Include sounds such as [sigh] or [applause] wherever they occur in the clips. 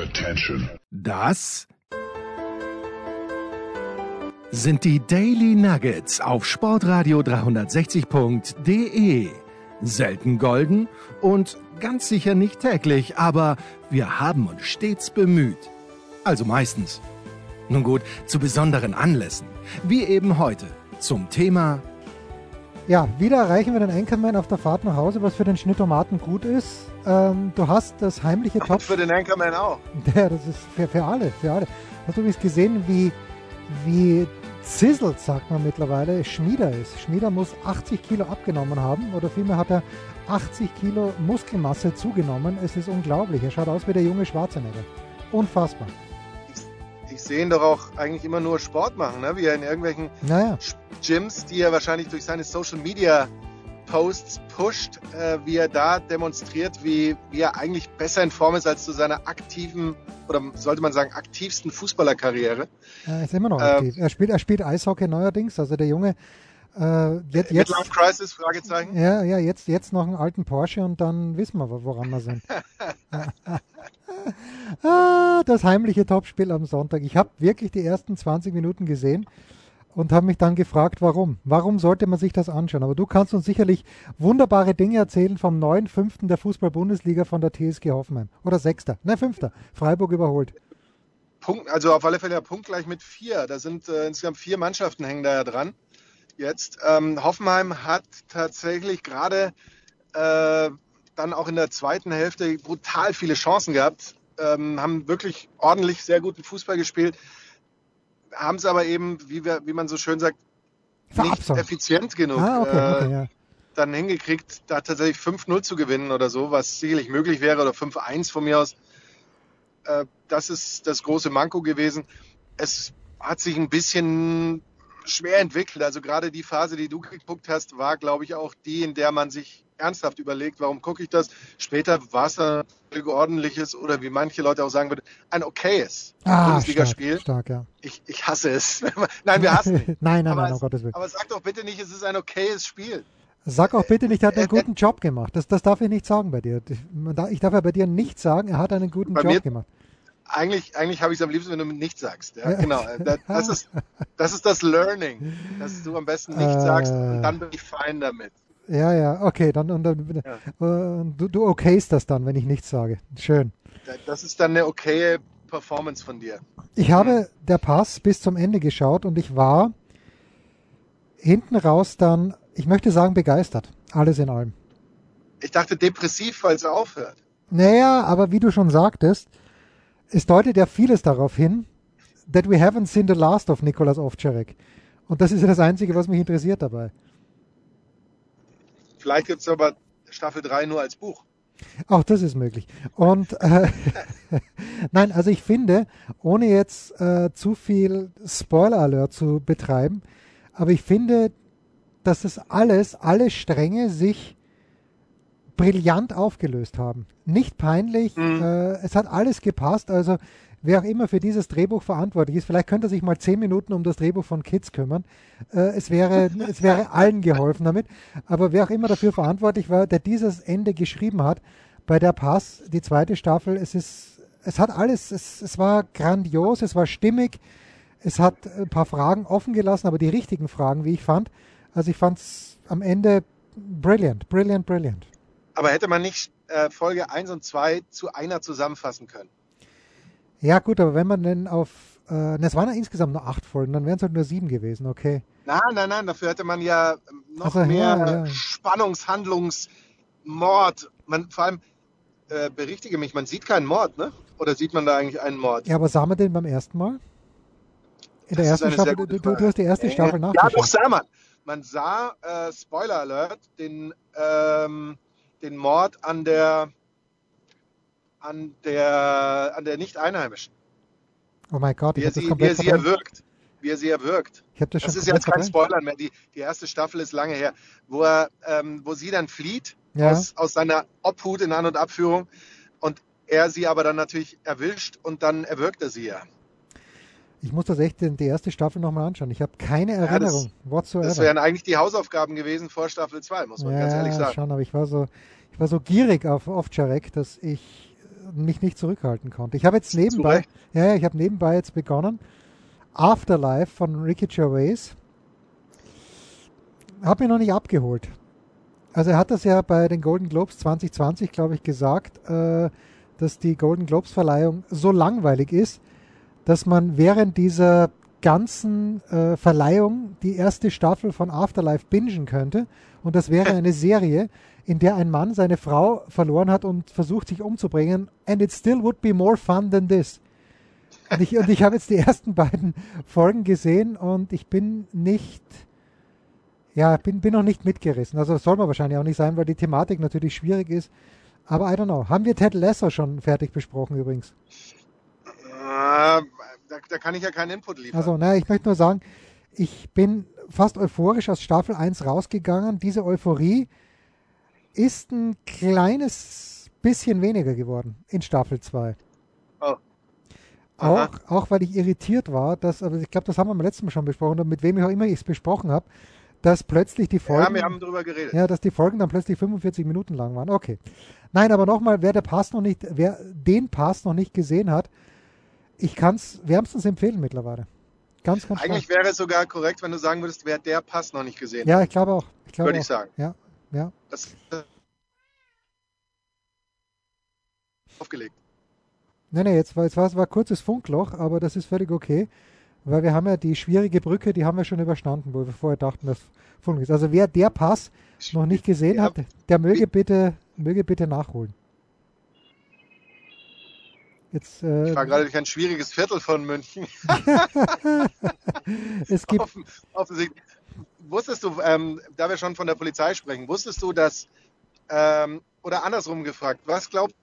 Attention. Das sind die Daily Nuggets auf Sportradio 360.de. Selten golden und ganz sicher nicht täglich, aber wir haben uns stets bemüht. Also meistens. Nun gut, zu besonderen Anlässen, wie eben heute zum Thema Ja, wieder erreichen wir den Anchorman auf der Fahrt nach Hause, was für den Schnittomaten gut ist. Ähm, du hast das heimliche Und Top. für den Anchorman auch. [laughs] Ja, das ist für, für alle, für alle. Hast du übrigens gesehen, wie, wie zizzelt, sagt man mittlerweile, Schmieder ist? Schmieder muss 80 Kilo abgenommen haben oder vielmehr hat er 80 Kilo Muskelmasse zugenommen. Es ist unglaublich. Er schaut aus wie der junge Schwarzenegger. Unfassbar. Ich, ich sehe ihn doch auch eigentlich immer nur Sport machen, ne? wie er in irgendwelchen Naja, Gyms, die er wahrscheinlich durch seine Social Media Posts pusht, äh, wie er da demonstriert, wie, wie er eigentlich besser in Form ist als zu seiner aktiven oder sollte man sagen aktivsten Fußballerkarriere. er ist immer noch Ähm, aktiv. Er spielt, er spielt Eishockey neuerdings. Also der Junge, äh, jetzt, jetzt, Midlife Crisis? Fragezeichen. ja, ja, jetzt, jetzt noch einen alten Porsche und dann wissen wir, woran wir sind. [laughs] ah, das heimliche Topspiel am Sonntag. Ich habe wirklich die ersten 20 Minuten gesehen und habe mich dann gefragt, warum. Warum sollte man sich das anschauen? Aber du kannst uns sicherlich wunderbare Dinge erzählen vom neuen Fünften der Fußball-Bundesliga von der TSG Hoffenheim. Oder Sechster. Nein, Fünfter. Freiburg überholt. Punkt, also auf alle Fälle ja punktgleich mit vier. Da sind äh, insgesamt vier Mannschaften hängen da ja dran. Jetzt ähm, Hoffenheim hat tatsächlich gerade äh, dann auch in der zweiten Hälfte brutal viele Chancen gehabt, ähm, haben wirklich ordentlich sehr guten Fußball gespielt, haben es aber eben, wie, wir, wie man so schön sagt, nicht effizient genug Ah, okay, äh, okay, ja. dann hingekriegt, da tatsächlich 5-0 zu gewinnen oder so, was sicherlich möglich wäre, oder 5-1 von mir aus. Äh, das ist das große Manko gewesen. Es hat sich ein bisschen schwer entwickelt. Also gerade die Phase, die du geguckt hast, war, glaube ich, auch die, in der man sich ernsthaft überlegt, warum gucke ich das? Später war es ein ordentliches oder wie manche Leute auch sagen würden, ein okayes Ah, Bundesligaspiel. stark, stark, ja. Ich, ich hasse es. [laughs] nein, wir hassen es. [laughs] nein, nein, aber, nein, um es, Gottes Willen. aber sag doch bitte nicht, es ist ein okayes Spiel. Sag auch bitte nicht, er hat einen Äh, äh, guten Job gemacht. Das, das darf ich nicht sagen bei dir. Ich darf ja bei dir nicht sagen, er hat einen guten Bei Job gemacht. Eigentlich, eigentlich habe ich es am liebsten, wenn du nichts sagst. Ja, genau. Das, das, ist, das ist das Learning, dass du am besten nichts Äh. sagst und dann bin ich fein damit. Ja, ja, okay, dann, und dann Ja. äh, du, du okayst das dann, wenn ich nichts sage. Schön. Das ist dann eine okaye Performance von dir. Ich habe der Pass bis zum Ende geschaut und ich war hinten raus dann, ich möchte sagen, begeistert. Alles in allem. Ich dachte depressiv, weil es aufhört. Naja, aber wie du schon sagtest, es deutet ja vieles darauf hin, that we haven't seen the last of Nicolas Ovtcharek. Und das ist ja das Einzige, was mich interessiert dabei. Vielleicht gibt es aber Staffel 3 nur als Buch. Auch das ist möglich. Und äh, [laughs] nein, also ich finde, ohne jetzt äh, zu viel Spoiler-Alert zu betreiben, aber ich finde, dass das alles, alle Stränge sich brillant aufgelöst haben. Nicht peinlich, Mhm. äh, es hat alles gepasst. Also wer auch immer für dieses Drehbuch verantwortlich ist, vielleicht könnte er sich mal zehn Minuten um das Drehbuch von Kids kümmern. Äh, es, wäre, es wäre allen geholfen damit. Aber wer auch immer dafür verantwortlich war, der dieses Ende geschrieben hat, bei der Pass, die zweite Staffel, es ist, es hat alles, es, es war grandios, es war stimmig, es hat ein paar Fragen offen gelassen, aber die richtigen Fragen, wie ich fand. Also ich fand es am Ende brilliant, brilliant, brilliant. Aber hätte man nicht äh, Folge 1 und 2 zu einer zusammenfassen können? Ja gut, aber wenn man denn auf, äh, na, es waren ja insgesamt nur acht Folgen, dann wären es halt nur sieben gewesen, okay. Nein, nein, nein, dafür hätte man ja noch Ach so, mehr ja, ja. Spannungs-, Handlungs-, Mord. Man, vor allem, äh, berichtige mich, man sieht keinen Mord, ne? Oder sieht man da eigentlich einen Mord? Ja, aber sah man den beim ersten Mal? In der Das ist ersten Staffel, du, du, hast die erste Äh, Staffel Ja, doch nachgeschaut. sah man. Man sah, äh, Spoiler Alert, den, ähm, den Mord an der an der an der Nicht-Einheimischen. oh mein Gott, Wie er das sie, wie er sie erwürgt. Wie er sie erwürgt. Ich das, Das ist ja jetzt kein. Spoiler mehr. Die, die erste Staffel ist lange her, wo er, ähm, wo sie dann flieht Ja. aus, aus seiner Obhut in An- und Abführung und er sie aber dann natürlich erwischt und dann erwürgt er sie ja. Ich muss das echt in die erste Staffel nochmal anschauen. Ich habe keine das- Erinnerung whatsoever. Das wären eigentlich die Hausaufgaben gewesen vor Staffel 2, muss man ganz ehrlich ja, sagen. schon, aber ich war so, ich war so gierig auf Ovtcharek, dass ich mich nicht zurückhalten konnte. Ich habe jetzt nebenbei, ja, ja, ich habe nebenbei jetzt begonnen. Afterlife von Ricky Gervais. Hat mich noch nicht abgeholt. Also er hat das ja bei den Golden Globes 2020, glaube ich, gesagt, äh, dass die Golden Globes Verleihung so langweilig ist, dass man während dieser ganzen äh, Verleihung die erste Staffel von Afterlife bingen könnte. Und das wäre [laughs] eine Serie, in der ein Mann seine Frau verloren hat und versucht, sich umzubringen. And it still would be more fun than this. Und ich, und ich habe jetzt die ersten beiden Folgen gesehen und ich bin nicht, ja, bin, bin noch nicht mitgerissen. Also soll man wahrscheinlich auch nicht sein, weil die Thematik natürlich schwierig ist. Aber I don't know. Haben wir Ted Lasso schon fertig besprochen übrigens? Äh, da, da, kann ich ja keinen Input liefern. Also, naja, ich möchte nur sagen, ich bin fast euphorisch aus Staffel 1 rausgegangen. Diese Euphorie ist ein kleines bisschen weniger geworden in Staffel 2. Oh. Auch, auch weil ich irritiert war, dass, aber ich glaube, das haben wir beim letzten Mal schon besprochen, mit wem ich auch immer ich es besprochen habe, dass plötzlich die Folgen. Ja, wir haben darüber geredet. Ja, dass die Folgen dann plötzlich 45 Minuten lang waren. Okay. Nein, aber nochmal, wer der Pass noch nicht, wer den Pass noch nicht gesehen hat, ich kann es wärmstens empfehlen mittlerweile. Ganz, ganz Eigentlich wäre es sogar korrekt, wenn du sagen würdest, wer der Pass noch nicht gesehen Ja, ich glaube auch. Ich glaube Würde auch. ich sagen. Ja, ja. Das, aufgelegt. Nein, nein, jetzt war, war es war ein kurzes Funkloch, aber das ist völlig okay, weil wir haben ja die schwierige Brücke, die haben wir schon überstanden, wo wir vorher dachten, dass Funk ist. Also wer der Pass noch nicht gesehen hat, der möge bitte, möge bitte nachholen. Jetzt, äh, ich war gerade durch ein schwieriges Viertel von München. [laughs] es gibt Offen, offensichtlich. Wusstest du, ähm, da wir schon von der Polizei sprechen, wusstest du, dass ähm, oder andersrum gefragt, was glaubt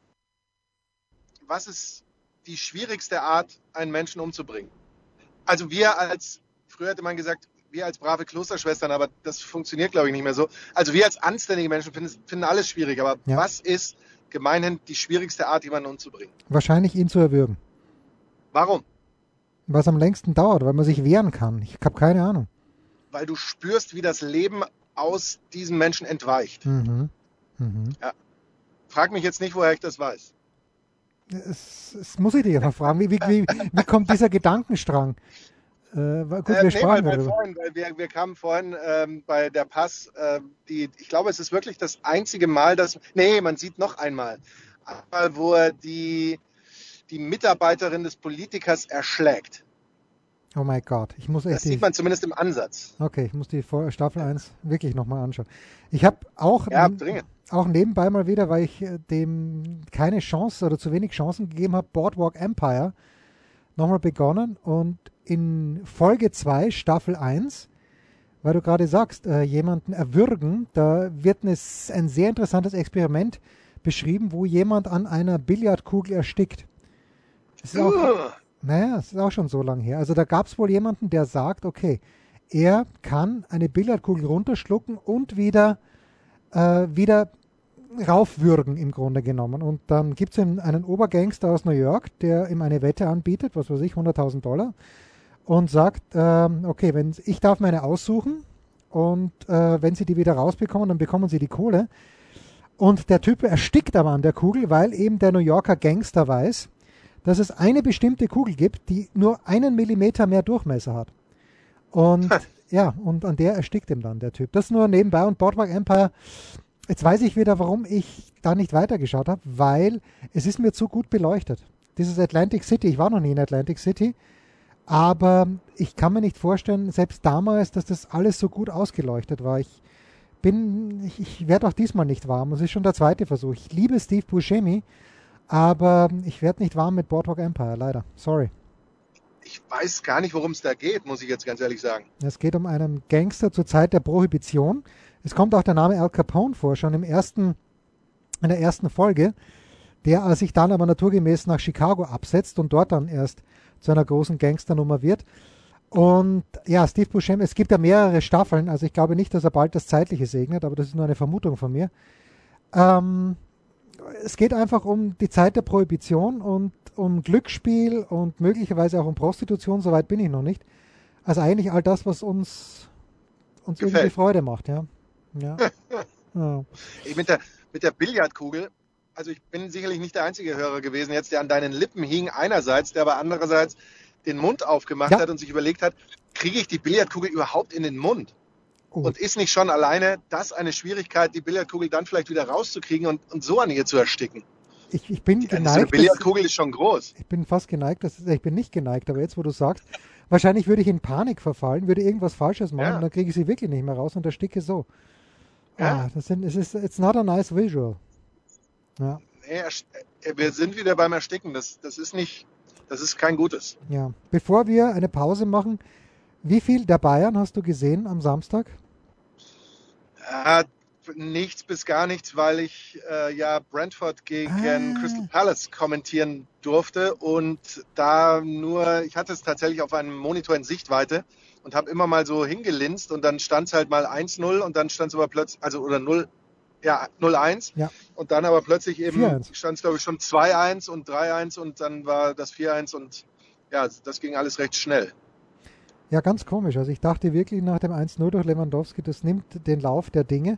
was ist die schwierigste Art, einen Menschen umzubringen? Also wir als, früher hätte man gesagt, wir als brave Klosterschwestern, aber das funktioniert, glaube ich, nicht mehr so. Also wir als anständige Menschen finden, finden alles schwierig, aber ja. was ist gemeinhin die schwierigste Art, jemanden umzubringen? Wahrscheinlich ihn zu erwürgen. Warum? Was am längsten dauert, weil man sich wehren kann. Ich habe keine Ahnung. Weil du spürst, wie das Leben aus diesem Menschen entweicht. Mhm. Mhm. Ja. Frag mich jetzt nicht, woher ich das weiß. Das, das muss ich dich einfach fragen. Wie, wie, wie, wie kommt dieser Gedankenstrang? Äh, gut, wir äh, nee, weil, weil vorhin, weil wir, wir kamen vorhin ähm, bei der Pass, äh, die, ich glaube, es ist wirklich das einzige Mal, dass, nee, man sieht noch einmal, einmal wo er die, die Mitarbeiterin des Politikers erschlägt. Oh mein Gott, ich muss echt. Das sieht man zumindest im Ansatz. Okay, ich muss die Staffel 1 wirklich nochmal anschauen. Ich habe auch, ja, auch nebenbei mal wieder, weil ich äh, dem keine Chance oder zu wenig Chancen gegeben habe, Boardwalk Empire nochmal begonnen und in Folge 2, Staffel 1, weil du gerade sagst, äh, jemanden erwürgen, da wird ein sehr interessantes Experiment beschrieben, wo jemand an einer Billardkugel erstickt. Das ist auch, naja, es ist auch schon so lange her. Also da gab es wohl jemanden, der sagt, okay, er kann eine Billardkugel runterschlucken und wieder, äh, wieder raufwürgen im Grunde genommen. Und dann gibt es einen Obergangster aus New York, der ihm eine Wette anbietet, was weiß ich, 100.000 Dollar, und sagt, äh, okay, wenn ich darf meine aussuchen und äh, wenn sie die wieder rausbekommen, dann bekommen sie die Kohle. Und der Typ erstickt aber an der Kugel, weil eben der New Yorker Gangster weiß, dass es eine bestimmte Kugel gibt, die nur einen Millimeter mehr Durchmesser hat. Und ja, und an der erstickt ihm dann der Typ. Das nur nebenbei und Boardwalk Empire. Jetzt weiß ich wieder, warum ich da nicht weitergeschaut habe, weil es ist mir zu gut beleuchtet. Dieses Atlantic City, ich war noch nie in Atlantic City, aber ich kann mir nicht vorstellen, selbst damals, dass das alles so gut ausgeleuchtet war. Ich bin, ich, ich werde auch diesmal nicht warm. Es ist schon der zweite Versuch. Ich liebe Steve Buscemi, aber ich werde nicht warm mit Boardwalk Empire, leider. Sorry. Ich weiß gar nicht, worum es da geht, muss ich jetzt ganz ehrlich sagen. Es geht um einen Gangster zur Zeit der Prohibition. Es kommt auch der Name Al Capone vor, schon im ersten, in der ersten Folge, der sich dann aber naturgemäß nach Chicago absetzt und dort dann erst zu einer großen Gangsternummer wird. Und ja, Steve Buscemi, es gibt ja mehrere Staffeln, also ich glaube nicht, dass er bald das Zeitliche segnet, aber das ist nur eine Vermutung von mir. Ähm, es geht einfach um die Zeit der Prohibition und um Glücksspiel und möglicherweise auch um Prostitution, soweit bin ich noch nicht. Also eigentlich all das, was uns, uns irgendwie Freude macht, ja. Ja. [laughs] ja. Mit, der, mit der Billardkugel also ich bin sicherlich nicht der einzige Hörer gewesen jetzt, der an deinen Lippen hing einerseits, der aber andererseits den Mund aufgemacht Ja. hat und sich überlegt hat, kriege ich die Billardkugel überhaupt in den Mund? Oh. Und ist nicht schon alleine das eine Schwierigkeit, die Billardkugel dann vielleicht wieder rauszukriegen und, und so an ihr zu ersticken? Ich, ich bin Die, so eine geneigt, dass, Billardkugel ist schon groß. ich bin fast geneigt, dass, ich bin nicht geneigt, aber jetzt, wo du sagst, wahrscheinlich würde ich in Panik verfallen, würde irgendwas Falsches machen Ja. und dann kriege ich sie wirklich nicht mehr raus und ersticke so. Ja. Ah, das sind, es ist, it's not a nice visual. Ja, Nee, äh, wir sind wieder beim Ersticken. Das, das ist nicht, das ist kein gutes. ja. Bevor wir eine Pause machen, wie viel der Bayern hast du gesehen am Samstag? Äh, nichts bis gar nichts, weil ich äh, ja Brentford gegen Ah. Crystal Palace kommentieren durfte und da nur, ich hatte es tatsächlich auf einem Monitor in Sichtweite und habe immer mal so hingelinst und dann stand es halt mal 1-0 und dann stand es aber plötzlich, also oder 0, ja, 0-1 Ja. und dann aber plötzlich eben 4-1. stand es glaube ich schon 2-1 und 3-1 und dann war das 4-1 und ja, das ging alles recht schnell. Ja, ganz komisch. Also ich dachte wirklich nach dem 1-0 durch Lewandowski, das nimmt den Lauf der Dinge.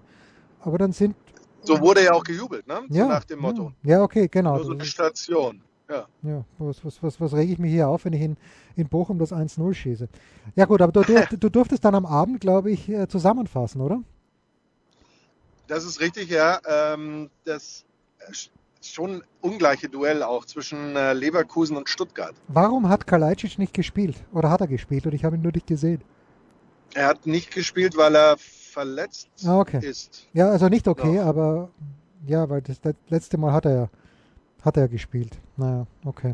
Aber dann sind... So wurde ja auch gejubelt, ne? ja, so nach dem Motto. Ja, okay, genau. Nur so eine Station. Ja. Ja, was, was, was, was rege ich mich hier auf, wenn ich in, in Bochum das 1-0 schieße? Ja gut, aber du, du, du durftest dann am Abend, glaube ich, äh, zusammenfassen, oder? Das ist richtig, ja. Ähm, das ist schon ein ungleiche Duell auch zwischen äh, Leverkusen und Stuttgart. Warum hat Kalajdzic nicht gespielt? Oder hat er gespielt und ich habe ihn nur nicht gesehen? Er hat nicht gespielt, weil er verletzt Ah, okay. ist. Ja, also nicht okay, Doch. aber ja, weil das, das letzte Mal hat er ja hat er gespielt. Naja, okay.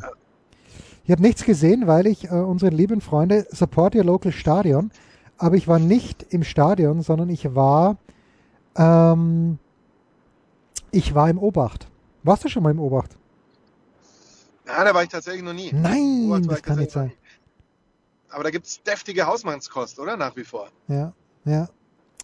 Ich habe nichts gesehen, weil ich äh, unsere lieben Freunde Support Your Local Stadion, aber ich war nicht im Stadion, sondern ich war ähm, ich war im Obacht. Warst du schon mal im Obacht? Ja, da war ich tatsächlich noch nie. Nein, Obacht das kann nicht sein. Aber da gibt es deftige Hausmannskost, oder? Nach wie vor. Ja, ja.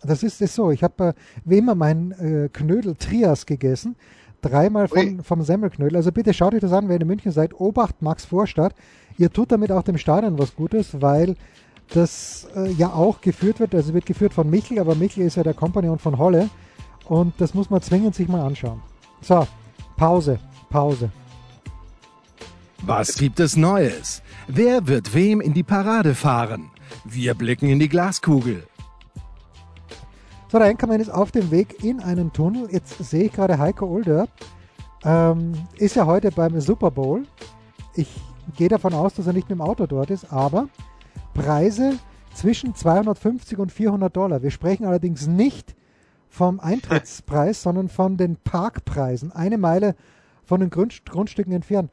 Das ist, ist so. Ich habe äh, wie immer meinen äh, Knödel Trias gegessen. Dreimal von, vom Semmelknödel. Also bitte schaut euch das an, wenn ihr in München seid. Obacht Max Vorstadt. Ihr tut damit auch dem Stadion was Gutes, weil das äh, ja auch geführt wird. Also wird geführt von Michel, aber Michel ist ja der Kompagnon von Holle. Und das muss man zwingend sich mal anschauen. So, Pause, Pause. Was gibt es Neues? Wer wird wem in die Parade fahren? Wir blicken in die Glaskugel. So, der Enkermann ist auf dem Weg in einen Tunnel. Jetzt sehe ich gerade Heiko Older. Ähm, ist ja heute beim Super Bowl. Ich gehe davon aus, dass er nicht mit dem Auto dort ist, aber Preise zwischen 250 und 400 Dollar. Wir sprechen allerdings nicht vom Eintrittspreis, [laughs] sondern von den Parkpreisen. Eine Meile von den Grund Grundstücken entfernt.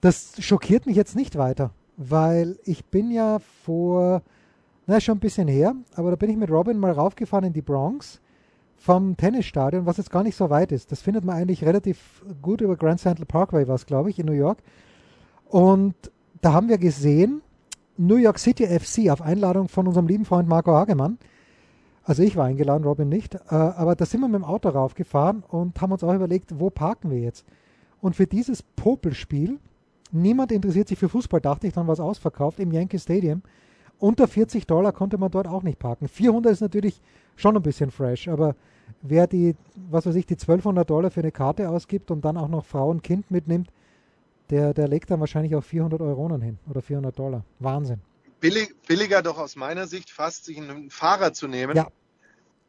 Das schockiert mich jetzt nicht weiter, weil ich bin ja vor na, schon ein bisschen her, aber da bin ich mit Robin mal raufgefahren in die Bronx vom Tennisstadion, was jetzt gar nicht so weit ist. Das findet man eigentlich relativ gut über Grand Central Parkway, was glaube ich, in New York. Und da haben wir gesehen, New York City FC auf Einladung von unserem lieben Freund Marco Hagemann. Also ich war eingeladen, Robin nicht. Äh, aber da sind wir mit dem Auto raufgefahren und haben uns auch überlegt, wo parken wir jetzt. Und für dieses Popelspiel, niemand interessiert sich für Fußball, dachte ich, dann war es ausverkauft im Yankee Stadium. Unter 40 Dollar konnte man dort auch nicht parken. 400 ist natürlich schon ein bisschen fresh, aber wer die, was weiß ich, die 1200 Dollar für eine Karte ausgibt und dann auch noch Frau und Kind mitnimmt, der, der legt dann wahrscheinlich auch 400 Euronen hin oder 400 Dollar. Wahnsinn. Billig, billiger doch aus meiner Sicht fast, sich einen Fahrer zu nehmen, Ja.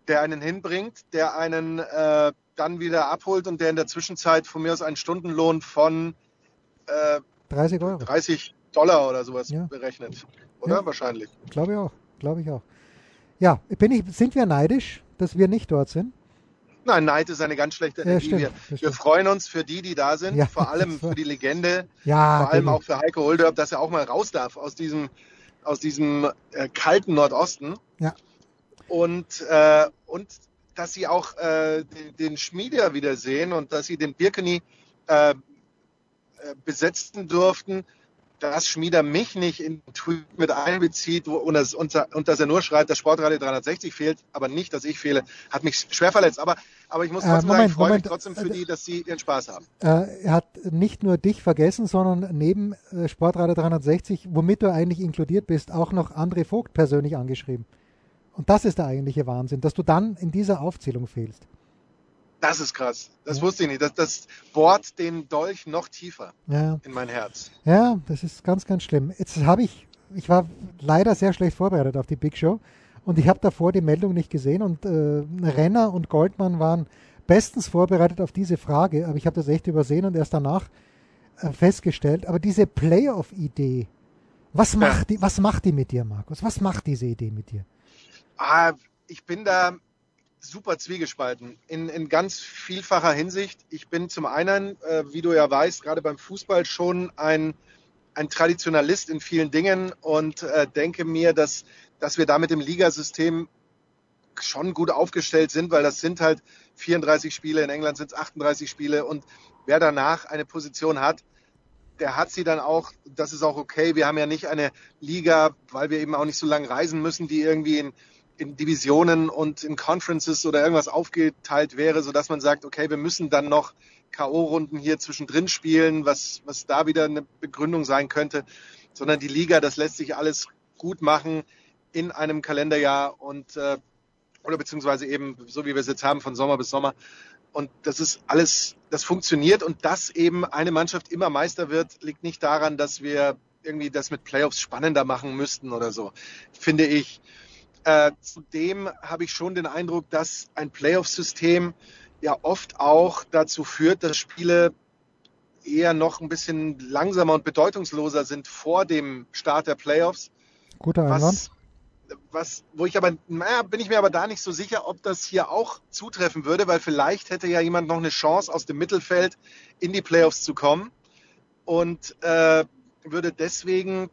der einen hinbringt, der einen äh, dann wieder abholt und der in der Zwischenzeit von mir aus einen Stundenlohn von äh, 30 Euro. 30 Dollar oder sowas Ja. berechnet. Oder? Ja. Wahrscheinlich. Glaube ich auch. Glaube ich auch. Ja, bin ich, sind wir neidisch, dass wir nicht dort sind? Nein, Neid ist eine ganz schlechte Ja, Energie. stimmt, wir, wir freuen uns für die, die da sind, Ja, vor allem [laughs] für die Legende, Ja, vor allem Danny. auch für Heiko Holderb, dass er auch mal raus darf aus diesem, aus diesem äh, kalten Nordosten. Ja. Und, äh, und dass sie auch äh, den, den Schmieder wiedersehen und dass sie den Birkeni äh, äh, besetzen durften, dass Schmieder mich nicht in den Tweet mit einbezieht und, das, und, und dass er nur schreibt, dass Sportradio 360 fehlt, aber nicht, dass ich fehle, hat mich schwer verletzt. Aber, aber ich muss Äh, trotzdem sagen, Moment, ich freue Moment. mich trotzdem für Äh, die, dass sie ihren Spaß haben. Äh, er hat nicht nur dich vergessen, sondern neben äh, Sportradio 360, womit du eigentlich inkludiert bist, auch noch André Vogt persönlich angeschrieben. Und das ist der eigentliche Wahnsinn, dass du dann in dieser Aufzählung fehlst. Das ist krass. Das ja. wusste ich nicht. Das, das bohrt den Dolch noch tiefer ja. in mein Herz. Ja, das ist ganz, ganz schlimm. Jetzt habe ich, ich war leider sehr schlecht vorbereitet auf die Big Show und ich habe davor die Meldung nicht gesehen und äh, Renner und Goldmann waren bestens vorbereitet auf diese Frage, aber ich habe das echt übersehen und erst danach äh, festgestellt. Aber diese Playoff-Idee, was macht die, was macht die mit dir, Markus? Was macht diese Idee mit dir? Ah, ich bin da super zwiegespalten in, in ganz vielfacher Hinsicht. Ich bin zum einen, äh, wie du ja weißt, gerade beim Fußball schon ein, ein Traditionalist in vielen Dingen und äh, denke mir, dass, dass wir da mit dem Ligasystem schon gut aufgestellt sind, weil das sind halt 34 Spiele, in England sind es 38 Spiele und wer danach eine Position hat, der hat sie dann auch, das ist auch okay. Wir haben ja nicht eine Liga, weil wir eben auch nicht so lange reisen müssen, die irgendwie in in Divisionen und in Conferences oder irgendwas aufgeteilt wäre, sodass man sagt, okay, wir müssen dann noch K.O.-Runden hier zwischendrin spielen, was, was da wieder eine Begründung sein könnte, sondern die Liga, das lässt sich alles gut machen in einem Kalenderjahr und äh, oder beziehungsweise eben so wie wir es jetzt haben von Sommer bis Sommer und das ist alles, das funktioniert und dass eben eine Mannschaft immer Meister wird, liegt nicht daran, dass wir irgendwie das mit Playoffs spannender machen müssten oder so, finde ich. Äh, zudem habe ich schon den Eindruck, dass ein Playoff-System ja oft auch dazu führt, dass Spiele eher noch ein bisschen langsamer und bedeutungsloser sind vor dem Start der Playoffs. Guter Einwand. Was, was, wo ich aber, naja, bin ich mir aber da nicht so sicher, ob das hier auch zutreffen würde, weil vielleicht hätte ja jemand noch eine Chance aus dem Mittelfeld in die Playoffs zu kommen und äh, würde deswegen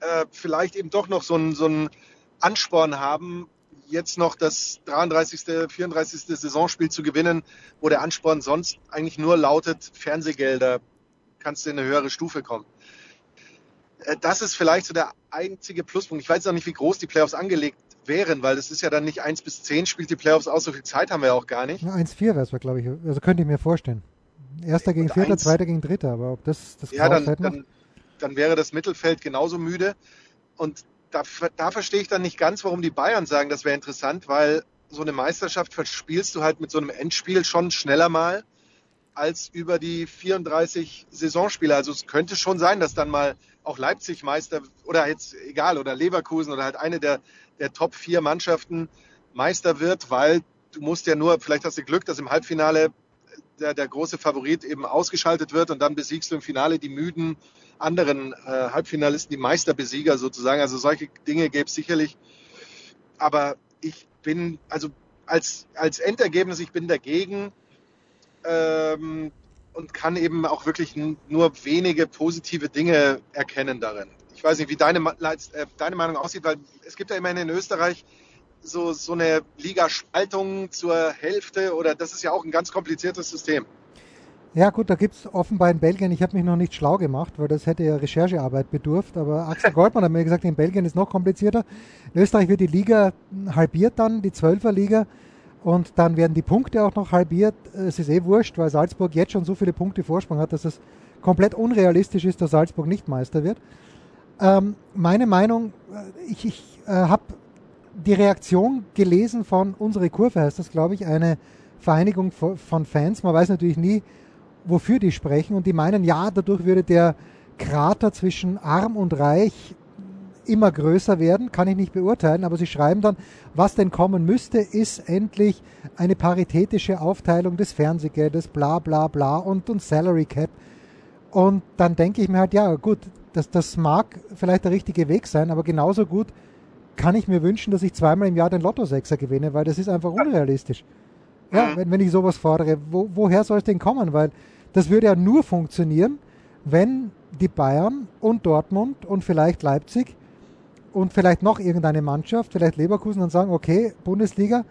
äh, vielleicht eben doch noch so ein, so ein Ansporn haben, jetzt noch das 33., 34. Saisonspiel zu gewinnen, wo der Ansporn sonst eigentlich nur lautet, Fernsehgelder, kannst du in eine höhere Stufe kommen. Äh, das ist vielleicht so der einzige Pluspunkt. Ich weiß auch nicht, wie groß die Playoffs angelegt wären, weil das ist ja dann nicht 1 bis 10 spielt die Playoffs aus, so viel Zeit haben wir ja auch gar nicht. 1-4 wäre es, glaube ich. Also könnte ich mir vorstellen. Erster gegen Vierter, Zweiter gegen Dritter, aber ob das das Ja, dann, dann, dann wäre das Mittelfeld genauso müde. Und da, da verstehe ich dann nicht ganz, warum die Bayern sagen, das wäre interessant, weil so eine Meisterschaft verspielst du halt mit so einem Endspiel schon schneller mal als über die 34 Saisonspiele. Also es könnte schon sein, dass dann mal auch Leipzig Meister oder jetzt egal oder Leverkusen oder halt eine der, der Top vier Mannschaften Meister wird, weil du musst ja nur, vielleicht hast du Glück, dass im Halbfinale der, der große Favorit eben ausgeschaltet wird und dann besiegst du im Finale die müden anderen äh, Halbfinalisten, die Meisterbesieger sozusagen. Also solche Dinge gäbe es sicherlich. Aber ich bin, also als, als Endergebnis, ich bin dagegen ähm, und kann eben auch wirklich nur wenige positive Dinge erkennen darin. Ich weiß nicht, wie deine, äh, deine Meinung aussieht, weil es gibt ja immerhin in Österreich so, so eine Ligaspaltung zur Hälfte oder das ist ja auch ein ganz kompliziertes System. Ja gut, da gibt es offenbar in Belgien, ich habe mich noch nicht schlau gemacht, weil das hätte ja Recherchearbeit bedurft, aber Axel [laughs] Goldmann hat mir gesagt, in Belgien ist noch komplizierter. In Österreich wird die Liga halbiert dann, die Zwölferliga, und dann werden die Punkte auch noch halbiert. Es ist eh wurscht, weil Salzburg jetzt schon so viele Punkte Vorsprung hat, dass es komplett unrealistisch ist, dass Salzburg nicht Meister wird. Ähm, meine Meinung, äh, ich, ich äh, habe die Reaktion gelesen von Unsere Kurve, heißt das, glaube ich, eine Vereinigung von Fans. Man weiß natürlich nie, wofür die sprechen. Und die meinen, ja, dadurch würde der Krater zwischen arm und reich immer größer werden, kann ich nicht beurteilen, aber sie schreiben dann, was denn kommen müsste, ist endlich eine paritätische Aufteilung des Fernsehgeldes, bla bla bla und, und Salary Cap. Und dann denke ich mir halt, ja gut, das, das mag vielleicht der richtige Weg sein, aber genauso gut kann ich mir wünschen, dass ich zweimal im Jahr den Lotto-Sechser gewinne, weil das ist einfach unrealistisch. Ja, mhm. wenn, wenn ich sowas fordere, wo, woher soll es denn kommen? Weil das würde ja nur funktionieren, wenn die Bayern und Dortmund und vielleicht Leipzig und vielleicht noch irgendeine Mannschaft, vielleicht Leverkusen, dann sagen, okay, Bundesliga,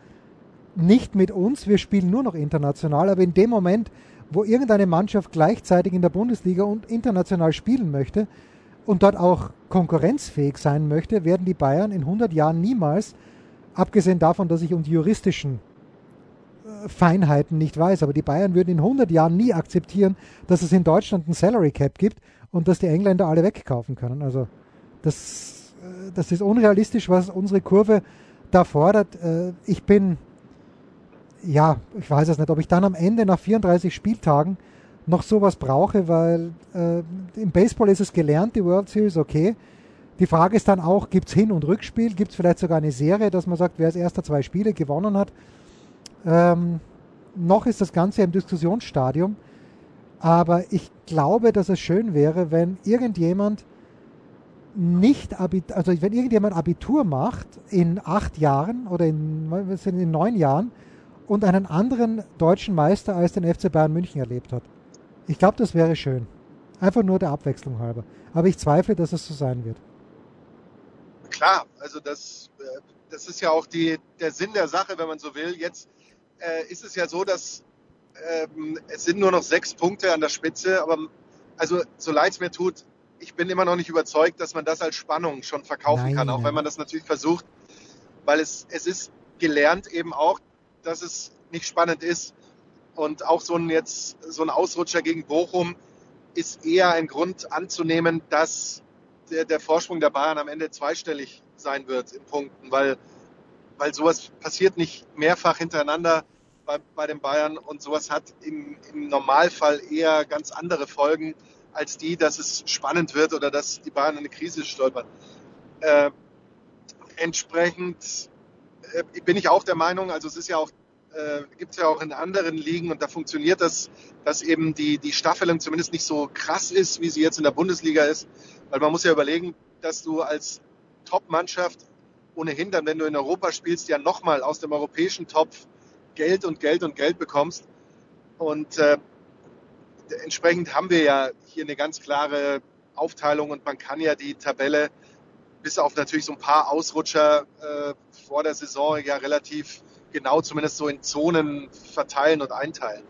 nicht mit uns, wir spielen nur noch international, aber in dem Moment, wo irgendeine Mannschaft gleichzeitig in der Bundesliga und international spielen möchte, und dort auch konkurrenzfähig sein möchte, werden die Bayern in 100 Jahren niemals, abgesehen davon, dass ich um die juristischen äh, Feinheiten nicht weiß, aber die Bayern würden in 100 Jahren nie akzeptieren, dass es in Deutschland ein Salary Cap gibt und dass die Engländer alle wegkaufen können. Also das, äh, das ist unrealistisch, was unsere Kurve da fordert. Äh, ich bin ja, ich weiß es nicht, ob ich dann am Ende nach 34 Spieltagen noch sowas brauche, weil äh, im Baseball ist es gelernt, die World Series, okay. Die Frage ist dann auch, gibt es Hin- und Rückspiel? Gibt es vielleicht sogar eine Serie, dass man sagt, wer als erster zwei Spiele gewonnen hat? Ähm, noch ist das Ganze im Diskussionsstadium, aber ich glaube, dass es schön wäre, wenn irgendjemand nicht Abitur, also wenn irgendjemand Abitur macht in acht Jahren oder in, in neun Jahren und einen anderen deutschen Meister als den FC Bayern München erlebt hat. Ich glaube, das wäre schön. Einfach nur der Abwechslung halber. Aber ich zweifle, dass es so sein wird. Klar, also das, äh, das ist ja auch die, der Sinn der Sache, wenn man so will. Jetzt äh, ist es ja so, dass ähm, es sind nur noch sechs Punkte an der Spitze, aber also so leid es mir tut, ich bin immer noch nicht überzeugt, dass man das als Spannung schon verkaufen Nein. kann, auch wenn man das natürlich versucht, weil es, es ist gelernt eben auch, dass es nicht spannend ist. Und auch so ein jetzt so ein Ausrutscher gegen Bochum ist eher ein Grund anzunehmen, dass der, der Vorsprung der Bayern am Ende zweistellig sein wird in Punkten, weil, weil sowas passiert nicht mehrfach hintereinander bei, bei den Bayern und sowas hat im, im Normalfall eher ganz andere Folgen als die, dass es spannend wird oder dass die Bayern in eine Krise stolpern. Äh, entsprechend äh, bin ich auch der Meinung, also es ist ja auch, äh, gibt es ja auch in anderen Ligen und da funktioniert das, dass eben die, die Staffelung zumindest nicht so krass ist, wie sie jetzt in der Bundesliga ist. Weil man muss ja überlegen, dass du als Top-Mannschaft ohnehin dann, wenn du in Europa spielst, ja nochmal aus dem europäischen Topf Geld und Geld und Geld bekommst. Und äh, entsprechend haben wir ja hier eine ganz klare Aufteilung und man kann ja die Tabelle bis auf natürlich so ein paar Ausrutscher äh, vor der Saison ja relativ genau zumindest so in Zonen verteilen und einteilen.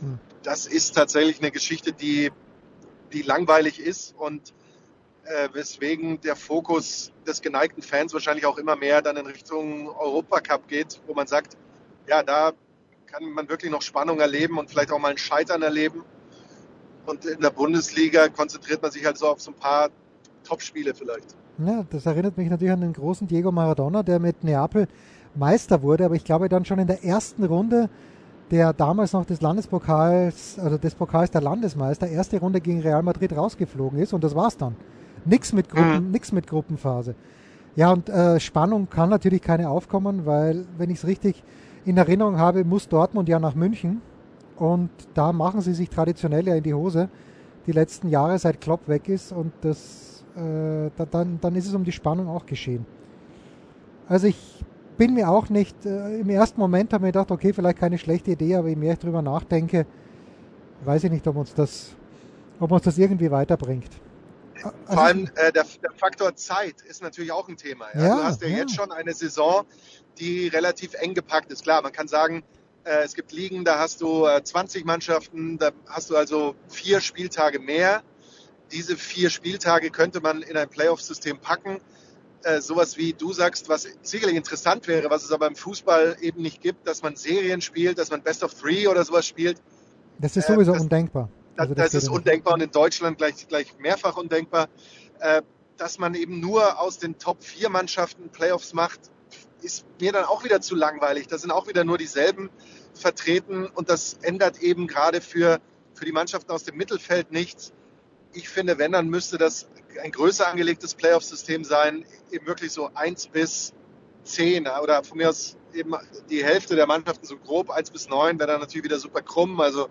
Hm. Das ist tatsächlich eine Geschichte, die, die langweilig ist und äh, weswegen der Fokus des geneigten Fans wahrscheinlich auch immer mehr dann in Richtung Europacup geht, wo man sagt, ja, da kann man wirklich noch Spannung erleben und vielleicht auch mal ein Scheitern erleben. Und in der Bundesliga konzentriert man sich halt so auf so ein paar Topspiele vielleicht. Ja, das erinnert mich natürlich an den großen Diego Maradona, der mit Neapel Meister wurde, aber ich glaube dann schon in der ersten Runde der damals noch des Landespokals, also des Pokals der Landesmeister, erste Runde gegen Real Madrid rausgeflogen ist und das war's dann. Nix mit Gruppen, mhm. nix mit Gruppenphase. Ja, und äh, Spannung kann natürlich keine aufkommen, weil, wenn ich es richtig in Erinnerung habe, muss Dortmund ja nach München und da machen sie sich traditionell ja in die Hose die letzten Jahre, seit Klopp weg ist. Und das, äh, dann, dann ist es um die Spannung auch geschehen. Also ich bin mir auch nicht, äh, im ersten Moment habe ich gedacht, okay, vielleicht keine schlechte Idee, aber je mehr ich darüber nachdenke, weiß ich nicht, ob uns das, ob uns das irgendwie weiterbringt. Also, Vor allem äh, der, der, Faktor Zeit ist natürlich auch ein Thema. Ja? Ja, du hast ja, ja, jetzt schon eine Saison, die relativ eng gepackt ist. Klar, man kann sagen, äh, es gibt Ligen, da hast du äh, 20 Mannschaften, da hast du also vier Spieltage mehr. Diese vier Spieltage könnte man in ein Playoff-System packen. Äh, sowas wie du sagst, was sicherlich interessant wäre, was es aber im Fußball eben nicht gibt, dass man Serien spielt, dass man Best of Three oder sowas spielt. Das ist sowieso äh, das, undenkbar. Also das, das ist undenkbar und in Deutschland gleich, gleich mehrfach undenkbar. Äh, dass man eben nur aus den Top 4 Mannschaften Playoffs macht, ist mir dann auch wieder zu langweilig. Da sind auch wieder nur dieselben vertreten und das ändert eben gerade für, für die Mannschaften aus dem Mittelfeld nichts. Ich finde, wenn, dann müsste das ein größer angelegtes Playoff-System sein, eben wirklich so eins bis zehn oder von mir aus eben die Hälfte der Mannschaften so grob eins bis neun wäre dann natürlich wieder super krumm. Also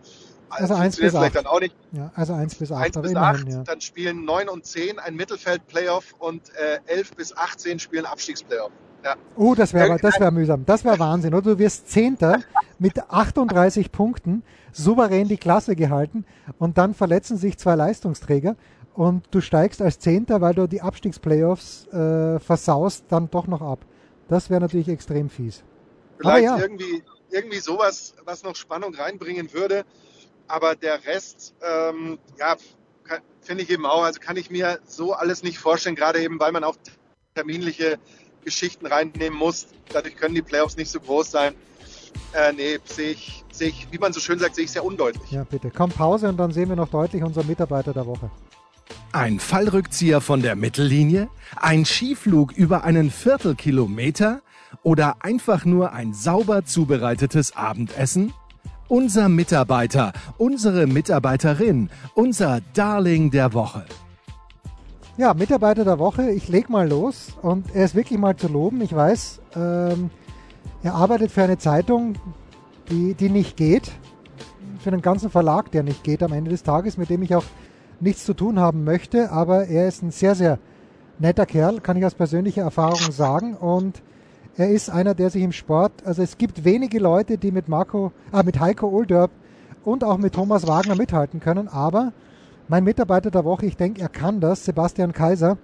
also 1 bis 8. Dann auch nicht. Ja, also 1 bis 8. 1 bis 8, ja. dann spielen 9 und 10 ein Mittelfeld-Playoff und äh, 11 bis 18 spielen Abstiegsplayoff. Ja. Oh, das wäre das wär mühsam. Das wäre Wahnsinn. Oder du wirst Zehnter mit 38 Punkten, souverän die Klasse gehalten und dann verletzen sich zwei Leistungsträger und du steigst als Zehnter, weil du die Abstiegsplayoffs äh, versaust, dann doch noch ab. Das wäre natürlich extrem fies. Vielleicht ja. irgendwie, irgendwie sowas, was noch Spannung reinbringen würde. Aber der Rest, ähm, ja, finde ich eben auch, also kann ich mir so alles nicht vorstellen, gerade eben, weil man auch terminliche Geschichten reinnehmen muss. Dadurch können die Playoffs nicht so groß sein. Äh, nee, sehe ich, seh ich, wie man so schön sagt, sehe ich sehr undeutlich. Ja, bitte. Komm, Pause und dann sehen wir noch deutlich unseren Mitarbeiter der Woche. Ein Fallrückzieher von der Mittellinie? Ein Skiflug über einen Viertelkilometer? oder einfach nur ein sauber zubereitetes Abendessen? Unser Mitarbeiter, unsere Mitarbeiterin, unser Darling der Woche. Ja, Mitarbeiter der Woche, ich leg mal los und er ist wirklich mal zu loben. Ich weiß, ähm, er arbeitet für eine Zeitung, die, die nicht geht, für einen ganzen Verlag, der nicht geht am Ende des Tages, mit dem ich auch nichts zu tun haben möchte, aber er ist ein sehr, sehr netter Kerl, kann ich aus persönlicher Erfahrung sagen und er ist einer, der sich im Sport, also es gibt wenige Leute, die mit Marco, ah, mit Heiko Olderb und auch mit Thomas Wagner mithalten können, aber mein Mitarbeiter der Woche, ich denke, er kann das, Sebastian Kaiser,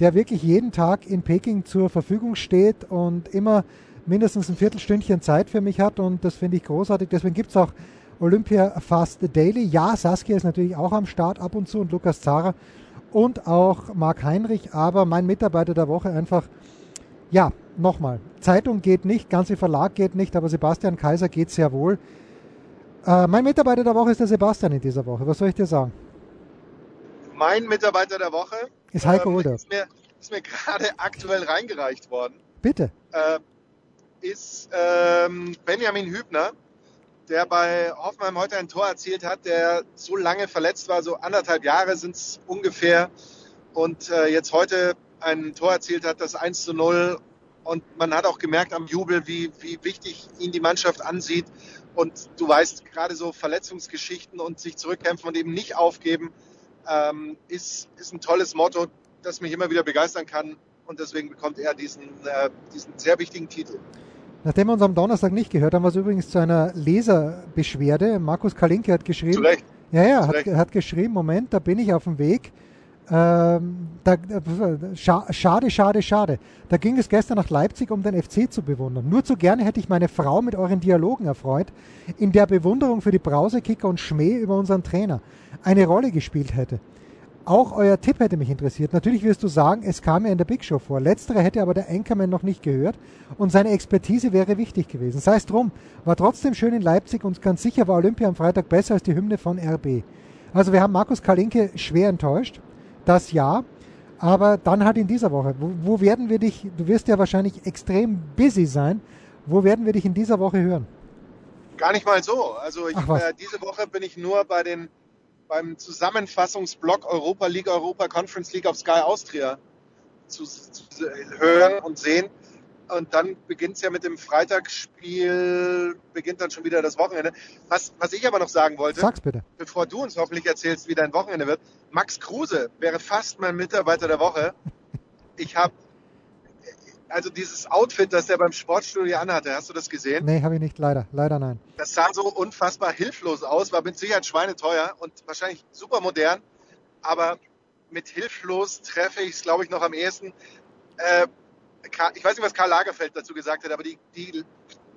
der wirklich jeden Tag in Peking zur Verfügung steht und immer mindestens ein Viertelstündchen Zeit für mich hat und das finde ich großartig. Deswegen gibt es auch Olympia Fast Daily. Ja, Saskia ist natürlich auch am Start ab und zu und Lukas Zara und auch Marc Heinrich, aber mein Mitarbeiter der Woche einfach, ja, nochmal, Zeitung geht nicht, ganze Verlag geht nicht, aber Sebastian Kaiser geht sehr wohl. Äh, mein Mitarbeiter der Woche ist der Sebastian in dieser Woche. Was soll ich dir sagen? Mein Mitarbeiter der Woche ist Heiko ähm, Ist mir, mir gerade aktuell reingereicht worden. Bitte. Äh, ist ähm, Benjamin Hübner, der bei Hoffenheim heute ein Tor erzielt hat, der so lange verletzt war, so anderthalb Jahre sind es ungefähr, und äh, jetzt heute ein Tor erzielt hat, das 1 zu 0. Und man hat auch gemerkt am Jubel, wie, wie wichtig ihn die Mannschaft ansieht. Und du weißt, gerade so Verletzungsgeschichten und sich zurückkämpfen und eben nicht aufgeben, ähm, ist, ist ein tolles Motto, das mich immer wieder begeistern kann. Und deswegen bekommt er diesen, äh, diesen sehr wichtigen Titel. Nachdem wir uns am Donnerstag nicht gehört haben, war es übrigens zu einer Leserbeschwerde. Markus Kalinke hat geschrieben. Zu Recht. Ja, ja, hat, hat, geschrieben, Moment, da bin ich auf dem Weg. Ähm, da, schade, schade, schade. Da ging es gestern nach Leipzig, um den FC zu bewundern. Nur zu gerne hätte ich meine Frau mit euren Dialogen erfreut, in der Bewunderung für die Brausekicker und Schmäh über unseren Trainer eine Rolle gespielt hätte. Auch euer Tipp hätte mich interessiert. Natürlich wirst du sagen, es kam mir in der Big Show vor. Letztere hätte aber der Anchorman noch nicht gehört und seine Expertise wäre wichtig gewesen. Sei es drum, war trotzdem schön in Leipzig und ganz sicher war Olympia am Freitag besser als die Hymne von RB. Also wir haben Markus Kalinke schwer enttäuscht, das ja, aber dann halt in dieser Woche. Wo, wo werden wir dich, du wirst ja wahrscheinlich extrem busy sein, wo werden wir dich in dieser Woche hören? Gar nicht mal so. Also ich, äh, diese Woche bin ich nur bei den beim Zusammenfassungsblock Europa League, Europa Conference League auf Sky Austria zu, zu hören und sehen. Und dann beginnt es ja mit dem Freitagsspiel, beginnt dann schon wieder das Wochenende. Was, was ich aber noch sagen wollte, Sag's bitte. bevor du uns hoffentlich erzählst, wie dein Wochenende wird. Max Kruse wäre fast mein Mitarbeiter der Woche. Ich habe also dieses Outfit, das er beim Sportstudio anhatte, hast du das gesehen? Nee, habe ich nicht, leider. Leider nein. Das sah so unfassbar hilflos aus, war mit Sicherheit schweineteuer und wahrscheinlich super modern, aber mit hilflos treffe ich es, glaube ich, noch am ehesten. Äh, ich weiß nicht, was Karl Lagerfeld dazu gesagt hat, aber die, die,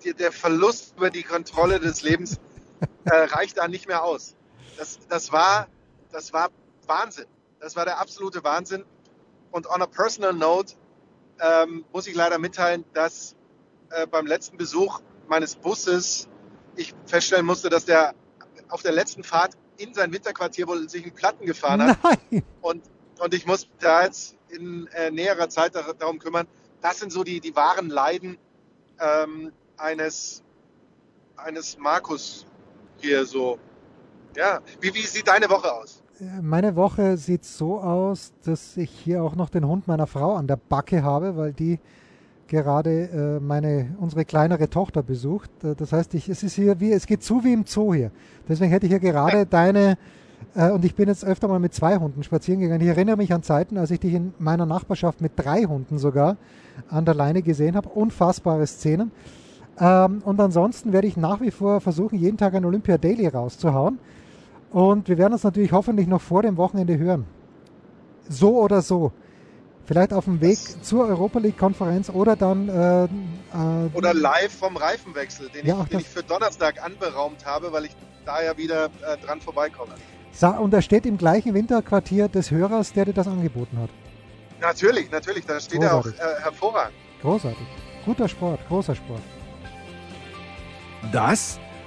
die, der Verlust über die Kontrolle des Lebens [laughs] äh, reicht da nicht mehr aus. Das, das, war, das war Wahnsinn. Das war der absolute Wahnsinn. Und on a personal note, ähm, muss ich leider mitteilen, dass äh, beim letzten Besuch meines Busses ich feststellen musste, dass der auf der letzten Fahrt in sein Winterquartier wohl sich einen Platten gefahren hat. Nein. Und, und ich muss da jetzt in äh, näherer Zeit darum kümmern. Das sind so die, die wahren Leiden ähm, eines, eines Markus hier so. Ja, wie, wie sieht deine Woche aus? Meine Woche sieht so aus, dass ich hier auch noch den Hund meiner Frau an der Backe habe, weil die gerade äh, meine, unsere kleinere Tochter besucht. Äh, das heißt, ich, es ist hier wie, es geht zu wie im Zoo hier. Deswegen hätte ich hier gerade deine, äh, und ich bin jetzt öfter mal mit zwei Hunden spazieren gegangen. Ich erinnere mich an Zeiten, als ich dich in meiner Nachbarschaft mit drei Hunden sogar an der Leine gesehen habe. Unfassbare Szenen. Ähm, und ansonsten werde ich nach wie vor versuchen, jeden Tag ein Olympia Daily rauszuhauen. Und wir werden uns natürlich hoffentlich noch vor dem Wochenende hören. So oder so. Vielleicht auf dem Weg das zur Europa League Konferenz oder dann. Äh, äh, oder live vom Reifenwechsel, den, ja, ich, den ich, für Donnerstag anberaumt habe, weil ich da ja wieder äh, dran vorbeikomme. Und er steht im gleichen Winterquartier des Hörers, der dir das angeboten hat. Natürlich, natürlich, da steht Großartig. er auch äh, hervorragend. Großartig. Guter Sport, großer Sport. Das